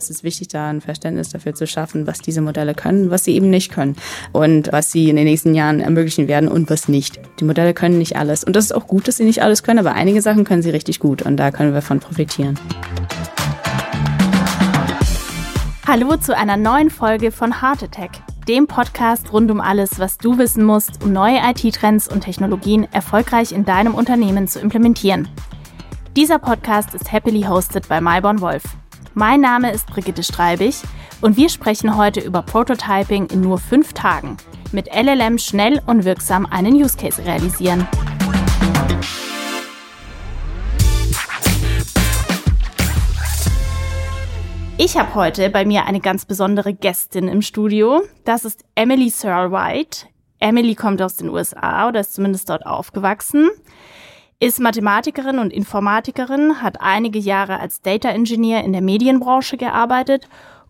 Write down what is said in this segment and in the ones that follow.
Es ist wichtig, da ein Verständnis dafür zu schaffen, was diese Modelle können, was sie eben nicht können und was sie in den nächsten Jahren ermöglichen werden und was nicht. Die Modelle können nicht alles und das ist auch gut, dass sie nicht alles können, aber einige Sachen können sie richtig gut und da können wir von profitieren. Hallo zu einer neuen Folge von Heart Attack, dem Podcast rund um alles, was du wissen musst, um neue IT-Trends und Technologien erfolgreich in deinem Unternehmen zu implementieren. Dieser Podcast ist happily hosted bei Myborn Wolf. Mein Name ist Brigitte Streibig und wir sprechen heute über Prototyping in nur fünf Tagen. Mit LLM schnell und wirksam einen Use Case realisieren. Ich habe heute bei mir eine ganz besondere Gästin im Studio. Das ist Emily Searle White. Emily kommt aus den USA oder ist zumindest dort aufgewachsen ist Mathematikerin und Informatikerin, hat einige Jahre als Data Engineer in der Medienbranche gearbeitet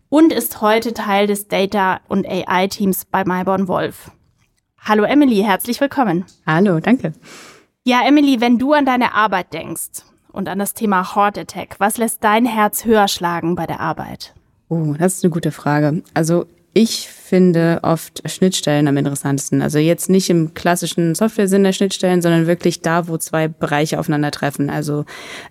und ist heute Teil des Data- und AI-Teams bei Myborn Wolf. Hallo Emily, herzlich willkommen. Hallo, danke. Ja, Emily, wenn du an deine Arbeit denkst und an das Thema Heart Attack, was lässt dein Herz höher schlagen bei der Arbeit? Oh, das ist eine gute Frage. Also ich finde oft Schnittstellen am interessantesten. Also jetzt nicht im klassischen Software-Sinn der Schnittstellen, sondern wirklich da, wo zwei Bereiche aufeinandertreffen. Also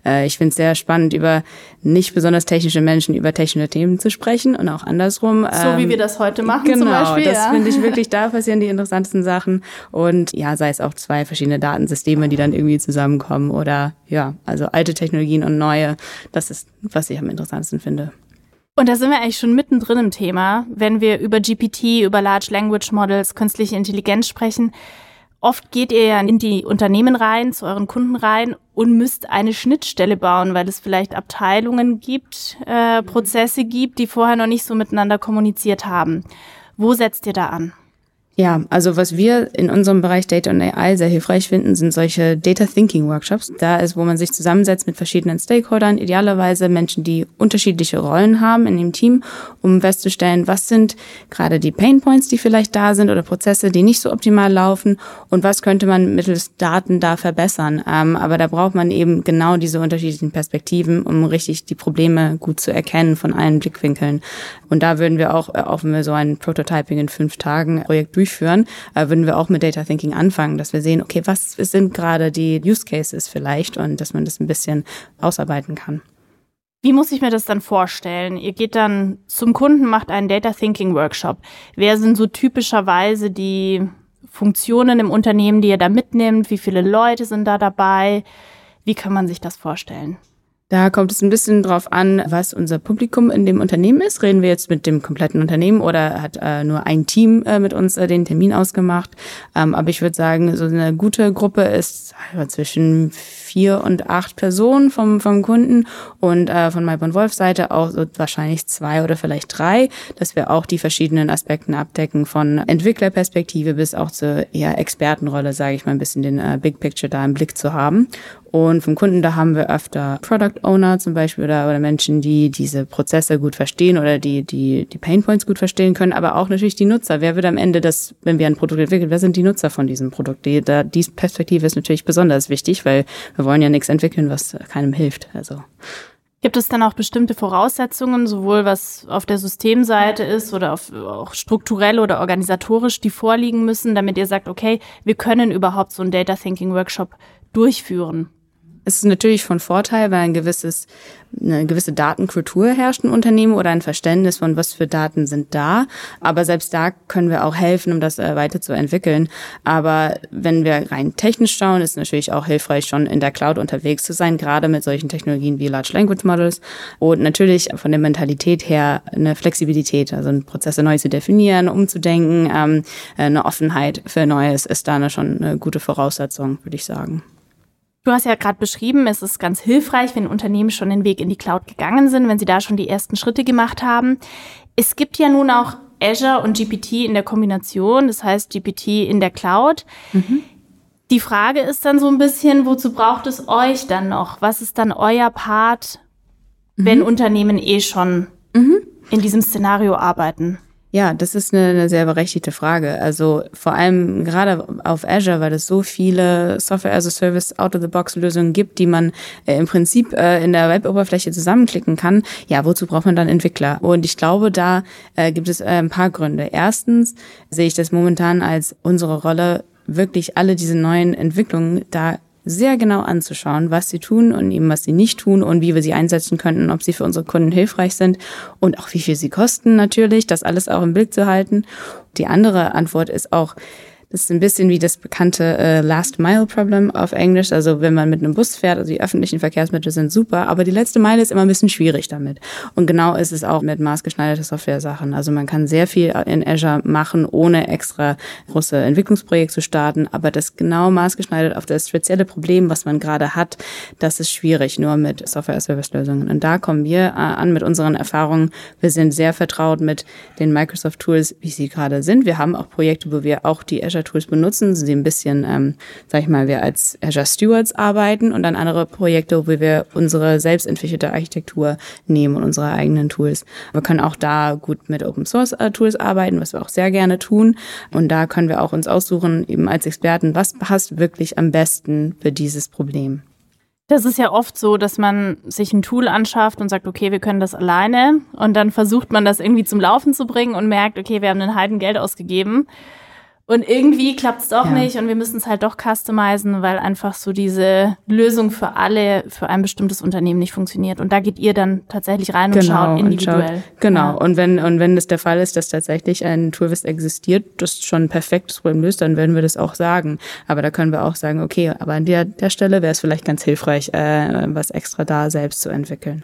äh, ich finde es sehr spannend, über nicht besonders technische Menschen über technische Themen zu sprechen und auch andersrum. So wie ähm, wir das heute machen genau, zum Beispiel. Das ja. finde ich wirklich, da passieren die interessantesten Sachen. Und ja, sei es auch zwei verschiedene Datensysteme, die dann irgendwie zusammenkommen oder ja, also alte Technologien und neue. Das ist, was ich am interessantesten finde. Und da sind wir eigentlich schon mittendrin im Thema, wenn wir über GPT, über Large Language Models, künstliche Intelligenz sprechen. Oft geht ihr ja in die Unternehmen rein, zu euren Kunden rein und müsst eine Schnittstelle bauen, weil es vielleicht Abteilungen gibt, äh, Prozesse gibt, die vorher noch nicht so miteinander kommuniziert haben. Wo setzt ihr da an? Ja, also was wir in unserem Bereich Data und AI sehr hilfreich finden, sind solche Data Thinking Workshops. Da ist, wo man sich zusammensetzt mit verschiedenen Stakeholdern, idealerweise Menschen, die unterschiedliche Rollen haben in dem Team, um festzustellen, was sind gerade die Pain Points, die vielleicht da sind oder Prozesse, die nicht so optimal laufen und was könnte man mittels Daten da verbessern. Ähm, aber da braucht man eben genau diese unterschiedlichen Perspektiven, um richtig die Probleme gut zu erkennen von allen Blickwinkeln. Und da würden wir auch, äh, auch wenn wir so ein Prototyping in fünf Tagen Projekt durchführen, durchführen, äh, würden wir auch mit Data Thinking anfangen, dass wir sehen, okay, was sind gerade die Use Cases vielleicht und dass man das ein bisschen ausarbeiten kann. Wie muss ich mir das dann vorstellen? Ihr geht dann zum Kunden, macht einen Data Thinking Workshop. Wer sind so typischerweise die Funktionen im Unternehmen, die ihr da mitnimmt? Wie viele Leute sind da dabei? Wie kann man sich das vorstellen? Da kommt es ein bisschen drauf an, was unser Publikum in dem Unternehmen ist. Reden wir jetzt mit dem kompletten Unternehmen oder hat äh, nur ein Team äh, mit uns äh, den Termin ausgemacht? Ähm, aber ich würde sagen, so eine gute Gruppe ist zwischen vier und acht Personen vom, vom Kunden und äh, von Malborn Wolf Seite auch so wahrscheinlich zwei oder vielleicht drei, dass wir auch die verschiedenen Aspekten abdecken von Entwicklerperspektive bis auch zur eher Expertenrolle, sage ich mal, ein bisschen den äh, Big Picture da im Blick zu haben. Und vom Kunden, da haben wir öfter Product Owner zum Beispiel oder, oder Menschen, die diese Prozesse gut verstehen oder die, die, die Pain Points gut verstehen können, aber auch natürlich die Nutzer. Wer wird am Ende das, wenn wir ein Produkt entwickeln, wer sind die Nutzer von diesem Produkt? Die, da, diese Perspektive ist natürlich besonders wichtig, weil wir wollen ja nichts entwickeln, was keinem hilft. Also. Gibt es dann auch bestimmte Voraussetzungen, sowohl was auf der Systemseite ist oder auf, auch strukturell oder organisatorisch, die vorliegen müssen, damit ihr sagt, okay, wir können überhaupt so einen Data Thinking Workshop durchführen? Es ist natürlich von Vorteil, weil ein gewisses, eine gewisse Datenkultur herrscht im Unternehmen oder ein Verständnis von, was für Daten sind da. Aber selbst da können wir auch helfen, um das äh, weiterzuentwickeln. Aber wenn wir rein technisch schauen, ist natürlich auch hilfreich, schon in der Cloud unterwegs zu sein, gerade mit solchen Technologien wie Large Language Models. Und natürlich von der Mentalität her eine Flexibilität, also Prozesse neu zu definieren, umzudenken, ähm, eine Offenheit für Neues ist da schon eine gute Voraussetzung, würde ich sagen. Du hast ja gerade beschrieben, es ist ganz hilfreich, wenn Unternehmen schon den Weg in die Cloud gegangen sind, wenn sie da schon die ersten Schritte gemacht haben. Es gibt ja nun auch Azure und GPT in der Kombination, das heißt GPT in der Cloud. Mhm. Die Frage ist dann so ein bisschen, wozu braucht es euch dann noch? Was ist dann euer Part, mhm. wenn Unternehmen eh schon mhm. in diesem Szenario arbeiten? Ja, das ist eine, eine sehr berechtigte Frage. Also vor allem gerade auf Azure, weil es so viele Software as a Service Out-of-the-Box-Lösungen gibt, die man äh, im Prinzip äh, in der Web-Oberfläche zusammenklicken kann. Ja, wozu braucht man dann Entwickler? Und ich glaube, da äh, gibt es äh, ein paar Gründe. Erstens sehe ich das momentan als unsere Rolle, wirklich alle diese neuen Entwicklungen da sehr genau anzuschauen, was sie tun und eben was sie nicht tun und wie wir sie einsetzen könnten, ob sie für unsere Kunden hilfreich sind und auch wie viel sie kosten natürlich, das alles auch im Blick zu halten. Die andere Antwort ist auch, das ist ein bisschen wie das bekannte äh, Last Mile Problem auf Englisch. Also wenn man mit einem Bus fährt, also die öffentlichen Verkehrsmittel sind super, aber die letzte Meile ist immer ein bisschen schwierig damit. Und genau ist es auch mit maßgeschneiderte Software-Sachen. Also man kann sehr viel in Azure machen, ohne extra große Entwicklungsprojekte zu starten. Aber das genau maßgeschneidert auf das spezielle Problem, was man gerade hat, das ist schwierig, nur mit Software-Service-Lösungen. Und da kommen wir äh, an mit unseren Erfahrungen. Wir sind sehr vertraut mit den Microsoft-Tools, wie sie gerade sind. Wir haben auch Projekte, wo wir auch die Azure Azure Tools benutzen, sie ein bisschen, ähm, sag ich mal, wir als Azure Stewards arbeiten und dann andere Projekte, wo wir unsere selbstentwickelte Architektur nehmen und unsere eigenen Tools. Wir können auch da gut mit Open Source äh, Tools arbeiten, was wir auch sehr gerne tun. Und da können wir auch uns aussuchen, eben als Experten, was passt wirklich am besten für dieses Problem. Das ist ja oft so, dass man sich ein Tool anschafft und sagt, okay, wir können das alleine. Und dann versucht man das irgendwie zum Laufen zu bringen und merkt, okay, wir haben einen halben Geld ausgegeben. Und irgendwie klappt es doch ja. nicht und wir müssen es halt doch customizen, weil einfach so diese Lösung für alle, für ein bestimmtes Unternehmen nicht funktioniert. Und da geht ihr dann tatsächlich rein und genau, schaut individuell. Und schaut, genau. Ja. Und wenn, und wenn es der Fall ist, dass tatsächlich ein Toolwist existiert, das schon ein perfektes Problem löst, dann werden wir das auch sagen. Aber da können wir auch sagen, okay, aber an der, der Stelle wäre es vielleicht ganz hilfreich, äh, was extra da selbst zu entwickeln.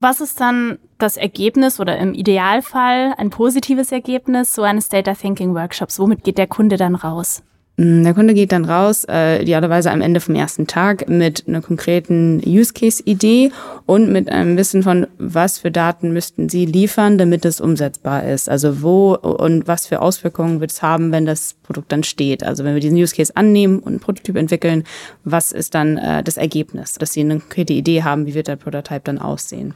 Was ist dann das Ergebnis oder im Idealfall ein positives Ergebnis so eines Data Thinking Workshops? Womit geht der Kunde dann raus? Mm, der Kunde geht dann raus, äh, idealerweise am Ende vom ersten Tag mit einer konkreten Use-Case-Idee und mit einem Wissen von, was für Daten müssten Sie liefern, damit es umsetzbar ist. Also wo und was für Auswirkungen wird es haben, wenn das Produkt dann steht. Also wenn wir diesen Use-Case annehmen und einen Prototyp entwickeln, was ist dann äh, das Ergebnis? Dass Sie eine konkrete Idee haben, wie wird der Prototype dann aussehen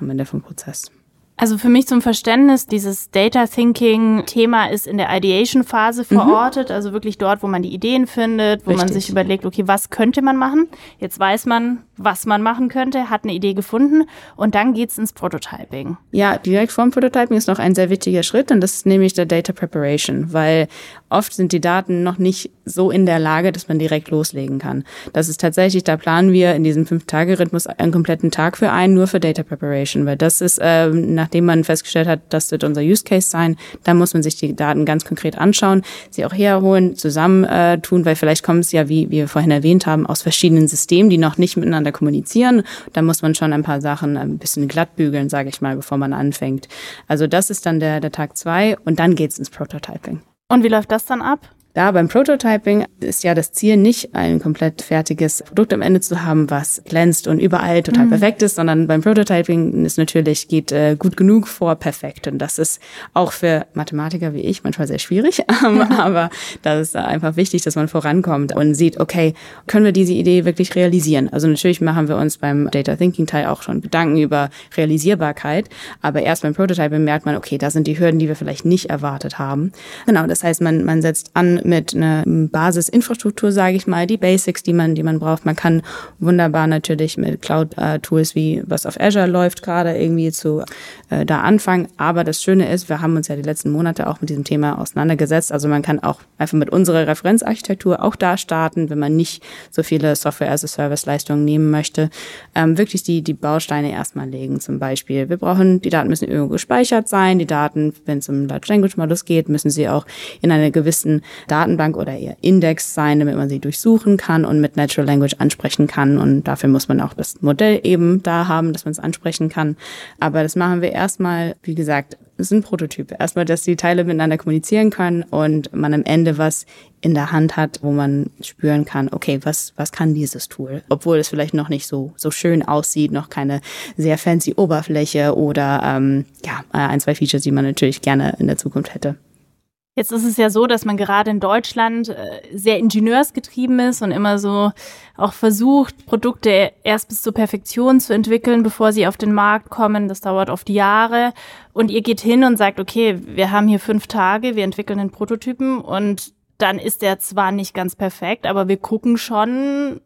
am Ende vom Prozess. Also für mich zum Verständnis, dieses Data Thinking Thema ist in der Ideation Phase mhm. verortet, mhm. also wirklich dort, wo man die Ideen findet, wo Richtig. man sich überlegt, okay, was könnte man machen? Jetzt weiß man, was man machen könnte, hat eine Idee gefunden und dann geht's ins Prototyping. Ja, direkt vorm Prototyping ist noch ein sehr wichtiger Schritt und das ist nämlich der Data Preparation, weil oft sind die Daten noch nicht so in der Lage, dass man direkt loslegen kann. Das ist tatsächlich, da planen wir in diesem Fünf-Tage-Rhythmus einen kompletten Tag für ein, nur für Data Preparation, weil das ist, äh, nachdem man festgestellt hat, das wird unser Use Case sein, dann muss man sich die Daten ganz konkret anschauen, sie auch herholen, zusammen äh, weil vielleicht kommen es ja, wie, wir vorhin erwähnt haben, aus verschiedenen Systemen, die noch nicht miteinander kommunizieren. Da muss man schon ein paar Sachen ein bisschen glatt bügeln, sage ich mal, bevor man anfängt. Also das ist dann der, der Tag zwei und dann geht's ins Prototyping. Und wie läuft das dann ab? Da beim Prototyping ist ja das Ziel nicht, ein komplett fertiges Produkt am Ende zu haben, was glänzt und überall total mhm. perfekt ist, sondern beim Prototyping ist natürlich, geht äh, gut genug vor perfekt. Und das ist auch für Mathematiker wie ich manchmal sehr schwierig. Ähm, aber das ist einfach wichtig, dass man vorankommt und sieht, okay, können wir diese Idee wirklich realisieren? Also natürlich machen wir uns beim Data Thinking Teil auch schon Gedanken über Realisierbarkeit. Aber erst beim Prototyping merkt man, okay, da sind die Hürden, die wir vielleicht nicht erwartet haben. Genau, das heißt, man, man setzt an mit einer Basisinfrastruktur, sage ich mal, die Basics, die man, die man braucht. Man kann wunderbar natürlich mit Cloud-Tools wie was auf Azure läuft gerade irgendwie zu äh, da anfangen. Aber das Schöne ist, wir haben uns ja die letzten Monate auch mit diesem Thema auseinandergesetzt. Also man kann auch einfach mit unserer Referenzarchitektur auch da starten, wenn man nicht so viele Software-as-a-Service-Leistungen nehmen möchte. Ähm, wirklich die, die Bausteine erstmal legen. Zum Beispiel, wir brauchen, die Daten müssen irgendwo gespeichert sein. Die Daten, wenn es um Large Language Models geht, müssen sie auch in einer gewissen Datenbank oder eher Index sein, damit man sie durchsuchen kann und mit Natural Language ansprechen kann. Und dafür muss man auch das Modell eben da haben, dass man es ansprechen kann. Aber das machen wir erstmal, wie gesagt, es sind Prototype. Erstmal, dass die Teile miteinander kommunizieren können und man am Ende was in der Hand hat, wo man spüren kann, okay, was, was kann dieses Tool? Obwohl es vielleicht noch nicht so, so schön aussieht, noch keine sehr fancy Oberfläche oder ähm, ja, ein, zwei Features, die man natürlich gerne in der Zukunft hätte. Jetzt ist es ja so, dass man gerade in Deutschland äh, sehr ingenieursgetrieben ist und immer so auch versucht, Produkte erst bis zur Perfektion zu entwickeln, bevor sie auf den Markt kommen. Das dauert oft Jahre. Und ihr geht hin und sagt, okay, wir haben hier fünf Tage, wir entwickeln den Prototypen und dann ist der zwar nicht ganz perfekt, aber wir gucken schon,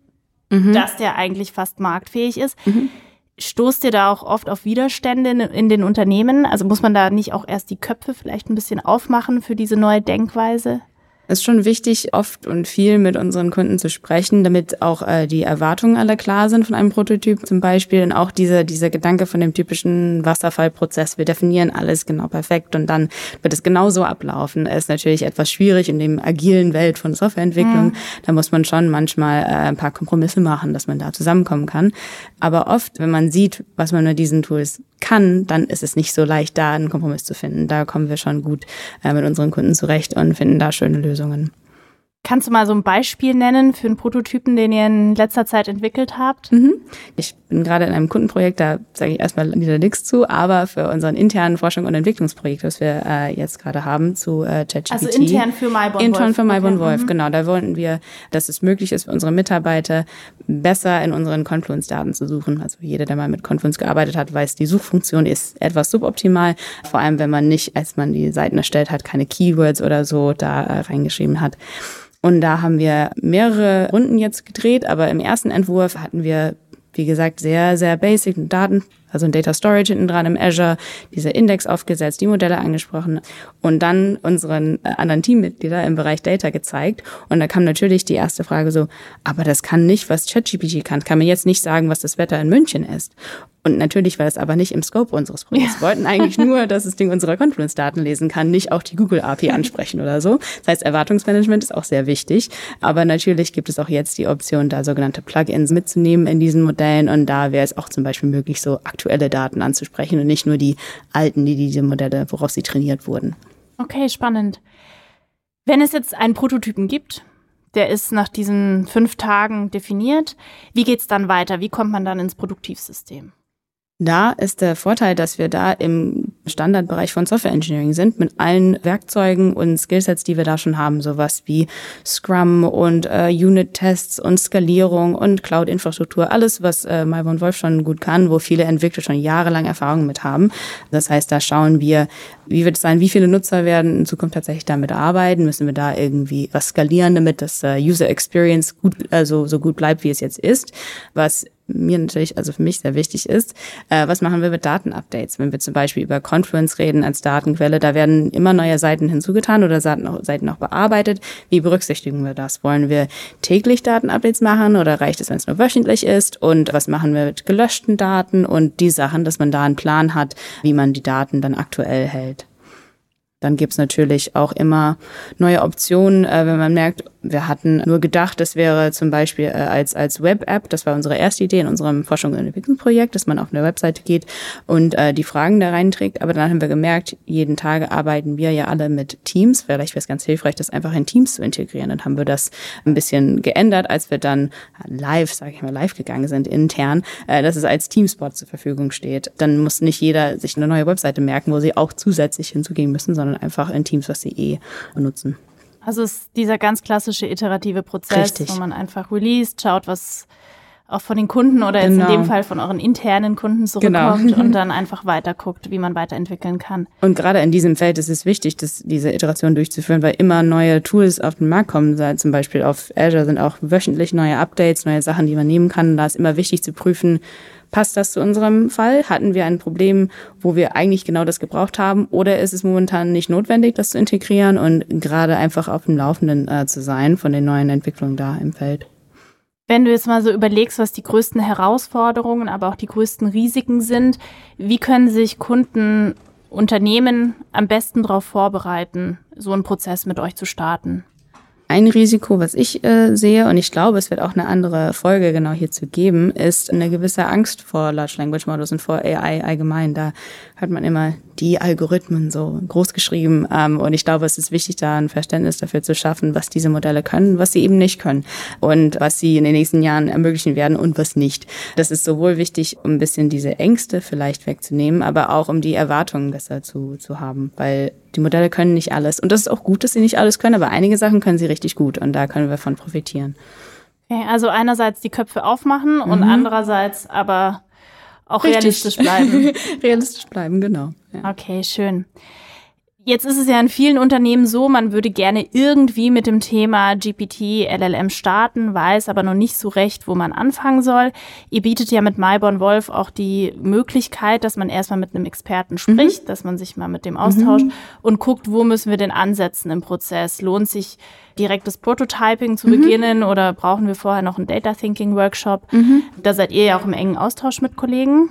mhm. dass der eigentlich fast marktfähig ist. Mhm. Stoßt ihr da auch oft auf Widerstände in, den Unternehmen? Also muss man da nicht auch erst die Köpfe vielleicht ein bisschen aufmachen für diese neue Denkweise? Es ist schon wichtig, oft und viel mit unseren Kunden zu sprechen, damit auch äh, die Erwartungen alle klar sind von einem Prototyp zum Beispiel und auch dieser, dieser Gedanke von dem typischen Wasserfallprozess. Wir definieren alles genau perfekt und dann wird es genau so ablaufen. ist natürlich etwas schwierig in dem agilen Welt von Softwareentwicklung. Mhm. Da muss man schon manchmal äh, ein paar Kompromisse machen, dass man da zusammenkommen kann. Aber oft, wenn man sieht, was man mit diesen Tools kann, dann ist es nicht so leicht, da einen Kompromiss zu finden. Da kommen wir schon gut äh, mit unseren Kunden zurecht und finden da schöne Lösungen. Kannst du mal so ein Beispiel nennen für einen Prototypen, den ihr in letzter Zeit entwickelt habt? Mhm. Ich bin gerade in einem Kundenprojekt, da sage ich erstmal wieder nichts zu, aber für unseren internen Forschung und Entwicklungsprojekt, was wir äh, jetzt gerade haben zu äh, ChatGPT. Also intern für MyBon Intern für MyBon okay. Wolf, mhm. genau. Da wollten wir, dass es möglich ist für unsere Mitarbeiter, besser in unseren Confluence-Daten zu suchen. Also jeder, der mal mit Confluence gearbeitet hat, weiß, die Suchfunktion ist etwas suboptimal. Vor allem, wenn man nicht, als man die Seiten erstellt hat, keine Keywords oder so da äh, reingeschrieben hat. Und da haben wir mehrere Runden jetzt gedreht, aber im ersten Entwurf hatten wir, wie gesagt, sehr, sehr basic Daten, also ein Data Storage hinten dran im Azure, diese Index aufgesetzt, die Modelle angesprochen und dann unseren äh, anderen Teammitglieder im Bereich Data gezeigt. Und da kam natürlich die erste Frage so, aber das kann nicht, was ChatGPT kann. Kann mir jetzt nicht sagen, was das Wetter in München ist. Und natürlich war das aber nicht im Scope unseres Projekts. Ja. Wir wollten eigentlich nur, dass das Ding unsere Confluence-Daten lesen kann, nicht auch die Google API ansprechen oder so. Das heißt, Erwartungsmanagement ist auch sehr wichtig. Aber natürlich gibt es auch jetzt die Option, da sogenannte Plugins mitzunehmen in diesen Modellen. Und da wäre es auch zum Beispiel möglich, so aktuelle Daten anzusprechen und nicht nur die alten, die diese Modelle, worauf sie trainiert wurden. Okay, spannend. Wenn es jetzt einen Prototypen gibt, der ist nach diesen fünf Tagen definiert, wie geht's dann weiter? Wie kommt man dann ins Produktivsystem? Da ist der Vorteil, dass wir da im Standardbereich von Software Engineering sind, mit allen Werkzeugen und Skillsets, die wir da schon haben, sowas wie Scrum und äh, Unit-Tests und Skalierung und Cloud-Infrastruktur, alles, was äh, Malborn Wolf schon gut kann, wo viele Entwickler schon jahrelang Erfahrung mit haben. Das heißt, da schauen wir, wie wird es sein, wie viele Nutzer werden in Zukunft tatsächlich damit arbeiten, müssen wir da irgendwie was skalieren, damit das äh, User Experience gut, also so gut bleibt, wie es jetzt ist, was mir natürlich, also für mich sehr wichtig ist, äh, was machen wir mit Datenupdates? Wenn wir zum Beispiel über Confluence reden als Datenquelle, da werden immer neue Seiten hinzugetan oder Seiten auch, bearbeitet. Wie berücksichtigen wir das? Wollen wir täglich Datenupdates machen oder reicht es, wenn es nur wöchentlich ist? Und was machen wir mit gelöschten Daten und die Sachen, dass man da einen Plan hat, wie man die Daten dann aktuell hält? Dann gibt's natürlich auch immer neue Optionen, äh, wenn man merkt, wir hatten nur gedacht, das wäre zum Beispiel äh, als, als Web-App, das war unsere erste Idee in unserem Forschung- und Entwicklungsprojekt, dass man auf eine Webseite geht und äh, die Fragen da reinträgt. Aber dann haben wir gemerkt, jeden Tag arbeiten wir ja alle mit Teams. Vielleicht wäre es ganz hilfreich, das einfach in Teams zu integrieren. Dann haben wir das ein bisschen geändert, als wir dann live, sage ich mal, live gegangen sind, intern, äh, dass es als Teamspot zur Verfügung steht. Dann muss nicht jeder sich eine neue Webseite merken, wo sie auch zusätzlich hinzugehen müssen, sondern einfach in Teams, was sie eh benutzen. Also es ist dieser ganz klassische iterative Prozess, Richtig. wo man einfach released, schaut, was auch von den Kunden oder jetzt in dem genau. Fall von euren internen Kunden zurückkommt genau. und dann einfach weiter guckt, wie man weiterentwickeln kann. Und gerade in diesem Feld ist es wichtig, dass diese Iteration durchzuführen, weil immer neue Tools auf den Markt kommen. Zum Beispiel auf Azure sind auch wöchentlich neue Updates, neue Sachen, die man nehmen kann. Da ist immer wichtig zu prüfen, Passt das zu unserem Fall? Hatten wir ein Problem, wo wir eigentlich genau das gebraucht haben? Oder ist es momentan nicht notwendig, das zu integrieren und gerade einfach auf dem Laufenden äh, zu sein von den neuen Entwicklungen da im Feld? Wenn du jetzt mal so überlegst, was die größten Herausforderungen, aber auch die größten Risiken sind, wie können sich Kunden, Unternehmen am besten darauf vorbereiten, so einen Prozess mit euch zu starten? Ein Risiko, was ich äh, sehe, und ich glaube, es wird auch eine andere Folge genau hierzu geben, ist eine gewisse Angst vor Large Language Models und vor AI allgemein. Da hört man immer die Algorithmen so groß geschrieben. Ähm, und ich glaube, es ist wichtig, da ein Verständnis dafür zu schaffen, was diese Modelle können, was sie eben nicht können und was sie in den nächsten Jahren ermöglichen werden und was nicht. Das ist sowohl wichtig, um ein bisschen diese Ängste vielleicht wegzunehmen, aber auch um die Erwartungen besser zu, zu haben, weil die Modelle können nicht alles. Und das ist auch gut, dass sie nicht alles können, aber einige Sachen können sie richtig gut und da können wir von profitieren. Okay, also einerseits die Köpfe aufmachen mhm. und andererseits aber auch Richtig. realistisch bleiben. realistisch bleiben, genau. Ja. Okay, schön. Jetzt ist es ja in vielen Unternehmen so, man würde gerne irgendwie mit dem Thema GPT, LLM starten, weiß aber noch nicht so recht, wo man anfangen soll. Ihr bietet ja mit Myborn Wolf auch die Möglichkeit, dass man erstmal mit einem Experten spricht, mhm. dass man sich mal mit dem austauscht mhm. und guckt, wo müssen wir denn ansetzen im Prozess? Lohnt sich direkt das Prototyping zu mhm. beginnen oder brauchen wir vorher noch einen Data Thinking Workshop? Mhm. Da seid ihr ja auch im engen Austausch mit Kollegen.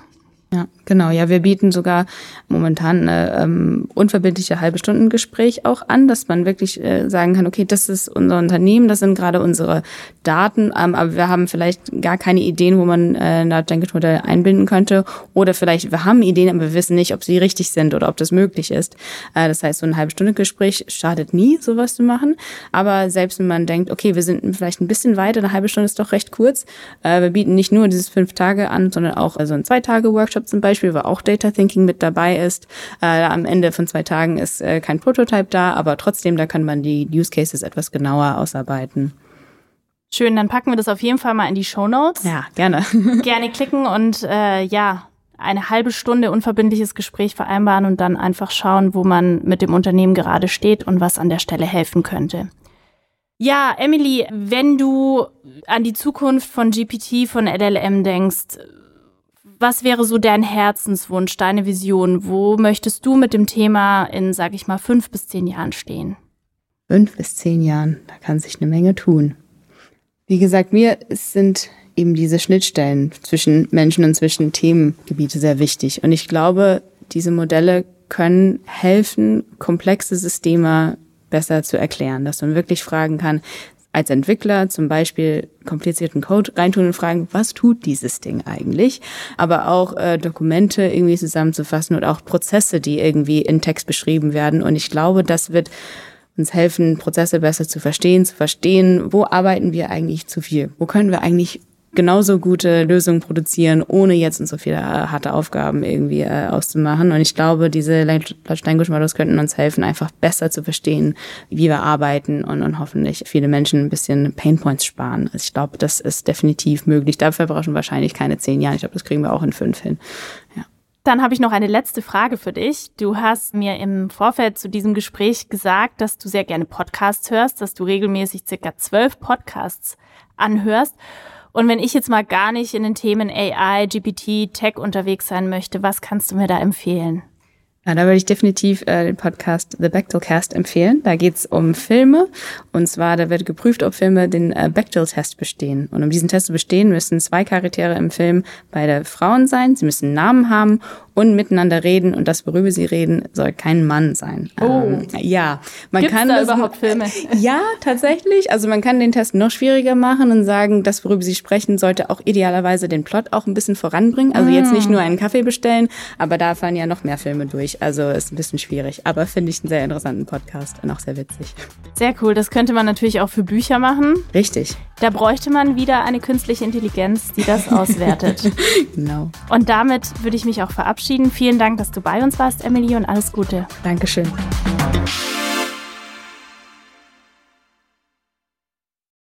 Ja, genau. Ja, wir bieten sogar momentan eine ähm, unverbindliche halbe Stunden Gespräch auch an, dass man wirklich äh, sagen kann, okay, das ist unser Unternehmen, das sind gerade unsere Daten, ähm, aber wir haben vielleicht gar keine Ideen, wo man äh, ein Modell einbinden könnte oder vielleicht wir haben Ideen, aber wir wissen nicht, ob sie richtig sind oder ob das möglich ist. Äh, das heißt, so ein halbe Stunde Gespräch schadet nie, sowas zu machen. Aber selbst wenn man denkt, okay, wir sind vielleicht ein bisschen weiter, eine halbe Stunde ist doch recht kurz. Äh, wir bieten nicht nur dieses fünf Tage an, sondern auch also ein zwei Tage Workshop Workshop zum Beispiel, wo auch Data Thinking mit dabei ist. Äh, am Ende von zwei Tagen ist äh, kein Prototype da, aber trotzdem, da kann man die Use Cases etwas genauer ausarbeiten. Schön, dann packen wir das auf jeden Fall mal in die Show Notes. Ja, gerne. gerne klicken und äh, ja, eine halbe Stunde unverbindliches Gespräch vereinbaren und dann einfach schauen, wo man mit dem Unternehmen gerade steht und was an der Stelle helfen könnte. Ja, Emily, wenn du an die Zukunft von GPT, von LLM denkst, was wäre so dein Herzenswunsch, deine Vision? Wo möchtest du mit dem Thema in, sag ich mal, fünf bis zehn Jahren stehen? Fünf bis zehn Jahren, da kann sich eine Menge tun. Wie gesagt, mir sind eben diese Schnittstellen zwischen Menschen und zwischen Themengebiete sehr wichtig. Und ich glaube, diese Modelle können helfen, komplexe Systeme besser zu erklären, dass man wirklich fragen kann, als Entwickler zum Beispiel komplizierten Code reintun und fragen, was tut dieses Ding eigentlich? Aber auch äh, Dokumente irgendwie zusammenzufassen und auch Prozesse, die irgendwie in Text beschrieben werden. Und ich glaube, das wird uns helfen, Prozesse besser zu verstehen, zu verstehen, wo arbeiten wir eigentlich zu viel? Wo können wir eigentlich genauso gute Lösungen produzieren, ohne jetzt so viele äh, harte Aufgaben irgendwie äh, auszumachen. Und ich glaube, diese Language Models könnten uns helfen, einfach besser zu verstehen, wie wir arbeiten und, und hoffentlich viele Menschen ein bisschen Painpoints sparen. Also ich glaube, das ist definitiv möglich. Dafür brauchen wir wahrscheinlich keine zehn Jahre. Ich glaube, das kriegen wir auch in fünf hin. Ja. Dann habe ich noch eine letzte Frage für dich. Du hast mir im Vorfeld zu diesem Gespräch gesagt, dass du sehr gerne Podcasts hörst, dass du regelmäßig circa zwölf Podcasts anhörst. Und wenn ich jetzt mal gar nicht in den Themen AI, GPT, Tech unterwegs sein möchte, was kannst du mir da empfehlen? Ja, da würde ich definitiv äh, den Podcast The Bechtel-Cast empfehlen. Da geht's um Filme. Und zwar, da wird geprüft, ob Filme den äh, Bechtel-Test bestehen. Und um diesen Test zu bestehen, müssen zwei Charaktere im Film beide Frauen sein. Sie müssen Namen haben und miteinander reden und das, worüber sie reden, soll kein Mann sein. Oh. Ähm, ja, man Gibt's kann da überhaupt Filme? Ja, tatsächlich. Also man kann den Test noch schwieriger machen und sagen, das, worüber sie sprechen, sollte auch idealerweise den Plot auch ein bisschen voranbringen. Also mm. jetzt nicht nur einen Kaffee bestellen, aber da fahren ja noch mehr Filme durch. Also ist ein bisschen schwierig. Aber finde ich einen sehr interessanten Podcast und auch sehr witzig. Sehr cool. Das könnte man natürlich auch für Bücher machen. Richtig. Da bräuchte man wieder eine künstliche Intelligenz, die das auswertet. genau. Und damit würde ich mich auch verabschieden. Vielen Dank, dass du bei uns warst, Emily, und alles Gute. Dankeschön.